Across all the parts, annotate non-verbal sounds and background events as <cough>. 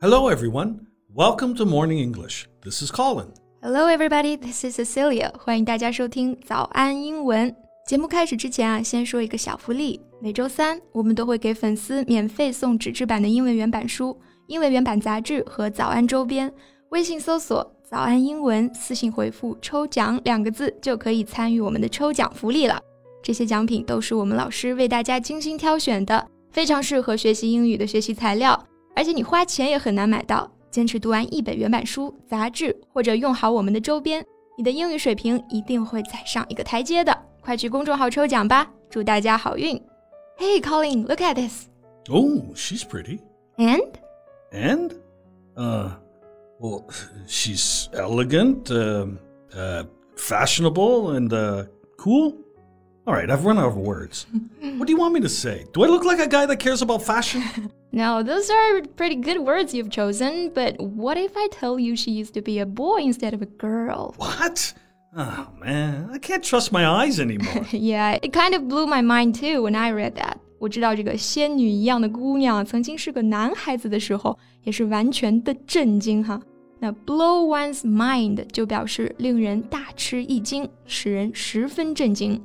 Hello, everyone. Welcome to Morning English. This is Colin. Hello, everybody. This is Cecilia. 欢迎大家收听早安英文。节目开始之前啊，先说一个小福利。每周三，我们都会给粉丝免费送纸质版的英文原版书、英文原版杂志和早安周边。微信搜索“早安英文”，私信回复“抽奖”两个字，就可以参与我们的抽奖福利了。这些奖品都是我们老师为大家精心挑选的，非常适合学习英语的学习材料， 而且你花钱也很难买到。坚持读完一本原版书、杂志，或者用好我们的周边，你的英语水平一定会再上一个台阶的。快去公众号抽奖吧，祝大家好运！Hey Colin, look at this. Oh, she's pretty. And? And? Uh, well, she's elegant, uh, uh, fashionable, and uh, cool. All right, I've run out of words. what do you want me to say? Do I look like a guy that cares about fashion? <laughs> No, those are pretty good words you've chosen, but what if I tell you she used to be a boy instead of a girl? What? Oh man, I can't trust my eyes anymore. <laughs> yeah, it kind of blew my mind too when I read that. 我知道这个仙女一样的姑娘曾经是个男孩子的时候，也是完全的震惊哈。那 blow one's mind 就表示令人大吃一惊，使人十分震惊。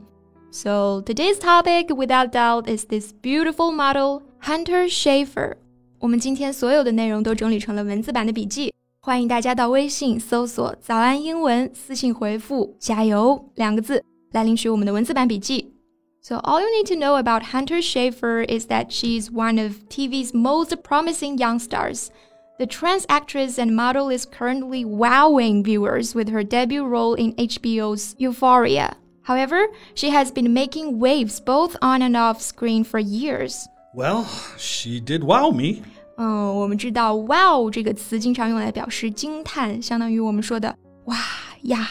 So today's topic, without doubt, is this beautiful model Hunter Schafer。我们今天所有的内容都整理成了文字版的笔记，欢迎大家到微信搜索“早安英文”，私信回复“加油”两个字来领取我们的文字版笔记。So all you need to know about Hunter Schafer is that she's one of TV's most promising young stars. The trans actress and model is currently wowing viewers with her debut role in HBO's Euphoria. However, she has been making waves both on and off screen for years. Well, she did wow me. 嗯，我们知道 “wow” 这个词经常用来表示惊叹，相当于我们说的“哇呀”。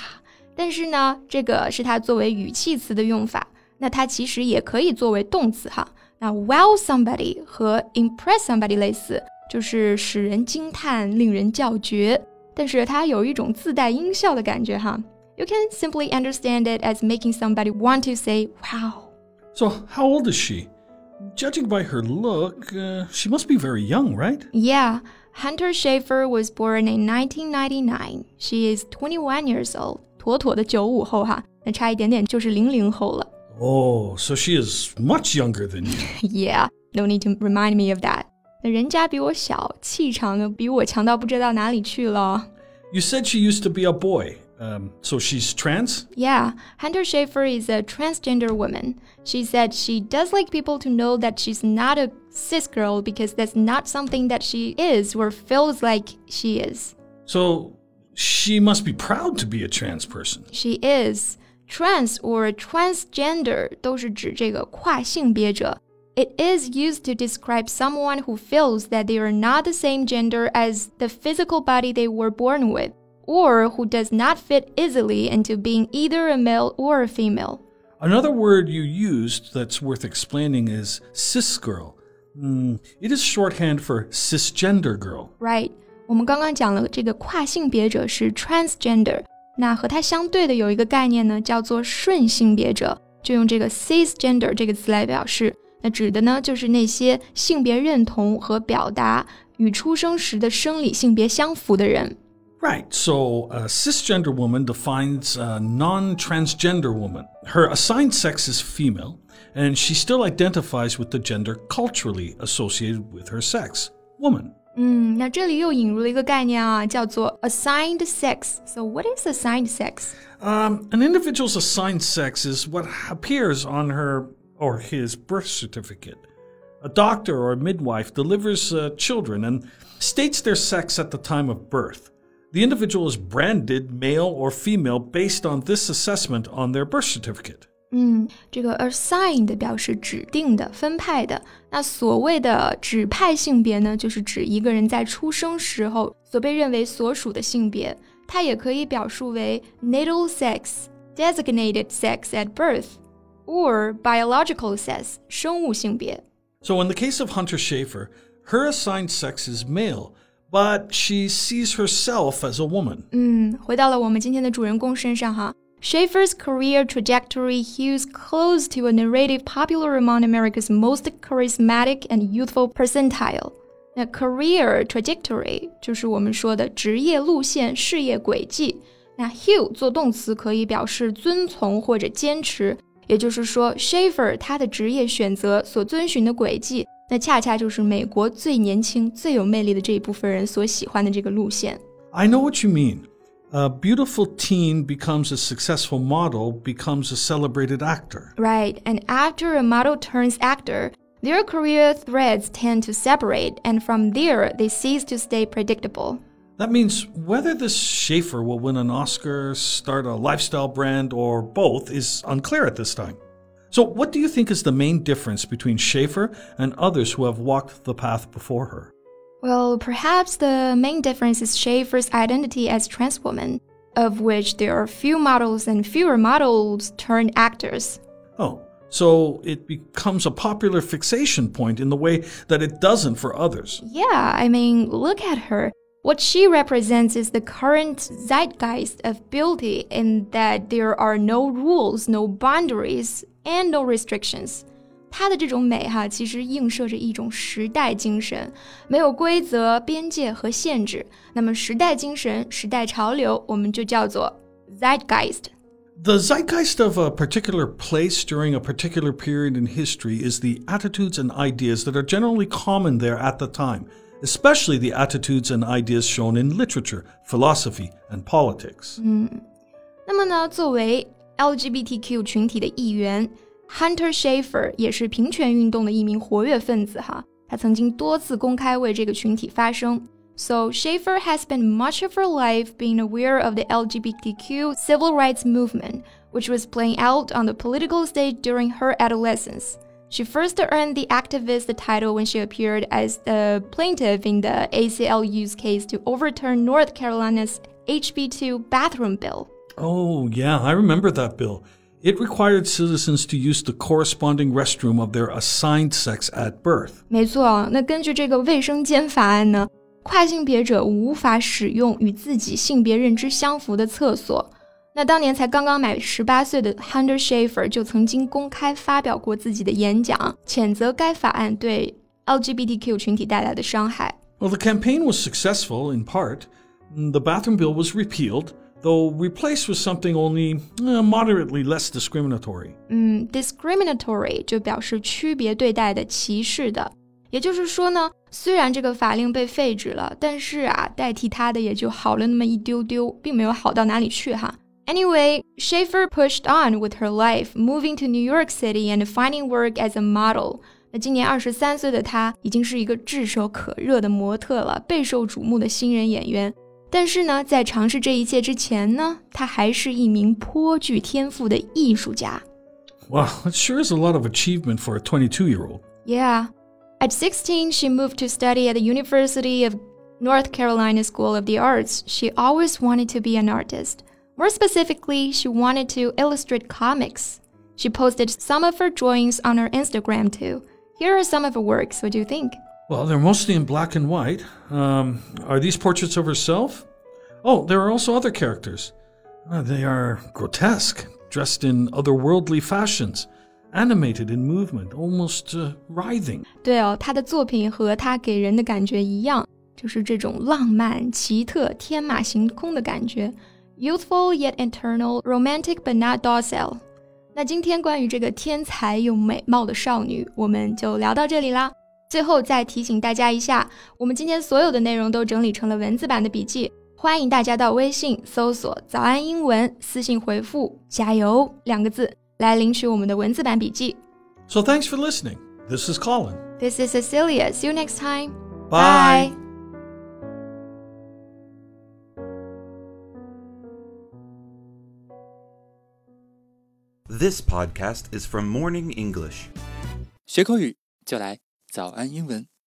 但是呢，这个是它作为语气词的用法，那它其实也可以作为动词哈。那 wow somebody 和 impress somebody 类似，就是使人惊叹、令人叫绝，但是它有一种自带音效的感觉哈。 you can simply understand it as making somebody want to say, wow. So, how old is she? Judging by her look, uh, she must be very young, right? Yeah. Hunter Schafer was born in 1999. She is 21 years old. 妥妥的九五后哈，那差一点点就是零零后了。Oh, so she is much younger than you. <laughs> yeah, no need to remind me of that. 那人家比我小，气场呢比我强到不知道哪里去了。You said she used to be a boy. Um, so she's trans? Yeah. Hunter Schafer is a transgender woman. She said she does like people to know that she's not a cis girl because that's not something that she is or feels like she is. So she must be proud to be a trans person. She is. Trans or transgender It is used to describe someone who feels that they are not the same gender as the physical body they were born with or who does not fit easily into being either a male or a female. Another word you used that's worth explaining is cis girl. Mm, it is shorthand for cisgender girl. Right. 我们刚刚讲了这个跨性别者是 transgender，那和它相对的有一个概念呢，叫做顺性别者，就用这个 cisgender 这个词来表示。那指的呢，就是那些性别认同和表达与出生时的生理性别相符的人。 Right. So a cisgender woman defines a non transgender woman. Her assigned sex is female, and she still identifies with the gender culturally associated with her sex, woman. 嗯，那这里又引入了一个概念啊，叫做 assigned sex. So what is assigned sex? Um, an individual's assigned sex is what appears on her or his birth certificate. A doctor or a midwife delivers uh, children and states their sex at the time of birth. The individual is branded male or female based on this assessment on their birth certificate. 嗯，这个 assigned 表示指定的、分派的。那所谓的指派性别呢，就是指一个人在出生时候所被认为所属的性别。它也可以表述为 natal sex, designated sex at birth, or biological sex, 生物性别。So in the case of Hunter Schafer, her assigned sex is male but she sees herself as a woman. 嗯，回到了我们今天的主人公身上哈。Schafer's career trajectory hews close to a narrative popular among America's most charismatic and youthful percentile. A career trajectory 就是我们说的职业路线、事业轨迹。那 hew 那恰恰就是美国最年轻、最有魅力的这一部分人所喜欢的这个路线。I know what you mean. A beautiful teen becomes a successful model, becomes a celebrated actor. Right, and after a model turns actor, their career threads tend to separate, and from there, they cease to stay predictable. That means whether this Schafer will win an Oscar, start a lifestyle brand, or both is unclear at this time. So, what do you think is the main difference between Schafer and others who have walked the path before her? Well, perhaps the main difference is Schafer's identity as trans woman, of which there are few models and fewer models turned actors. Oh, so it becomes a popular fixation point in the way that it doesn't for others. Yeah, I mean, look at her. What she represents is the current zeitgeist of beauty in that there are no rules, no boundaries, and no restrictions. 它的这种美哈，其实映射着一种时代精神，没有规则、边界和限制。那么，时代精神、时代潮流，我们就叫做 zeitgeist。The zeitgeist of a particular place during a particular period in history is the attitudes and ideas that are generally common there at the time, especially the attitudes and ideas shown in literature, philosophy, and politics. 嗯，那么呢，作为 LGBTQ 群体的一员。Hunter Schafer 也是平权运动的一名活跃分子哈，他曾经多次公开为这个群体发声。So Schafer has spent much of her life being aware of the LGBTQ civil rights movement, which was playing out on the political stage during her adolescence. She first earned the activist title when she appeared as the plaintiff in the ACLU's case to overturn North Carolina's HB2 bathroom bill. Oh, yeah, I remember that bill. It required citizens to use the corresponding restroom of their assigned sex at birth. 没错，那根据这个卫生间法案呢，跨性别者无法使用与自己性别认知相符的厕所。那当年才刚刚满十八岁的 Hunter Schafer 就曾经公开发表过自己的演讲，谴责该法案对 LGBTQ 群体带来的伤害。Well, the campaign was successful in part. The bathroom bill was repealed though replaced with something only uh, moderately less discriminatory. Mm, 嗯，discriminatory 就表示区别对待的、歧视的。也就是说呢，虽然这个法令被废止了，但是啊，代替它的也就好了那么一丢丢，并没有好到哪里去哈。Anyway, Schafer pushed on with her life, moving to New York City and finding work as a model. 那今年二十三岁的她已经是一个炙手可热的模特了，备受瞩目的新人演员。但是呢，在尝试这一切之前呢，他还是一名颇具天赋的艺术家。Wow, that sure is a lot of achievement for a 22 year old. Yeah. At 16, she moved to study at the University of North Carolina School of the Arts. She always wanted to be an artist. More specifically, she wanted to illustrate comics. She posted some of her drawings on her Instagram too. Here are some of her works. What do you think? Well, they're mostly in black and white. Um, are these portraits of herself? Oh, there are also other characters. Uh, they are grotesque, dressed in otherworldly fashions, animated in movement, almost uh, writhing. 对哦，他的作品和他给人的感觉一样，就是这种浪漫、奇特、天马行空的感觉，youthful yet eternal, romantic but not docile。那今天关于这个天才又美貌的少女，我们就聊到这里啦。 最后再提醒大家一下，我们今天所有的内容都整理成了文字版的笔记，欢迎大家到微信搜索“早安英文”，私信回复“加油”两个字来领取我们的文字版笔记。So thanks for listening. This is Colin. This is Cecilia. See you next time. Bye. This podcast is from Morning English. 学口语就来 早安英文。